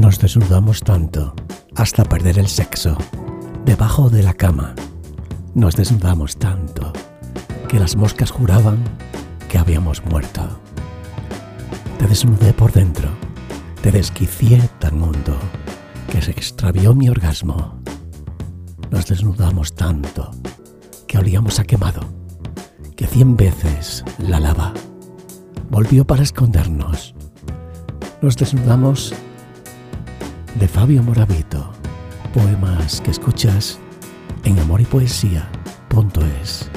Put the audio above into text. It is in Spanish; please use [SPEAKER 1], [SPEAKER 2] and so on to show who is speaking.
[SPEAKER 1] Nos desnudamos tanto hasta perder el sexo. Debajo de la cama. Nos desnudamos tanto que las moscas juraban que habíamos muerto. Te desnudé por dentro. Te desquicié tan mundo que se extravió mi orgasmo. Nos desnudamos tanto que olíamos a quemado, que cien veces la lava volvió para escondernos. Nos desnudamos de Fabio Moravito, poemas que escuchas en amor y poesía.es.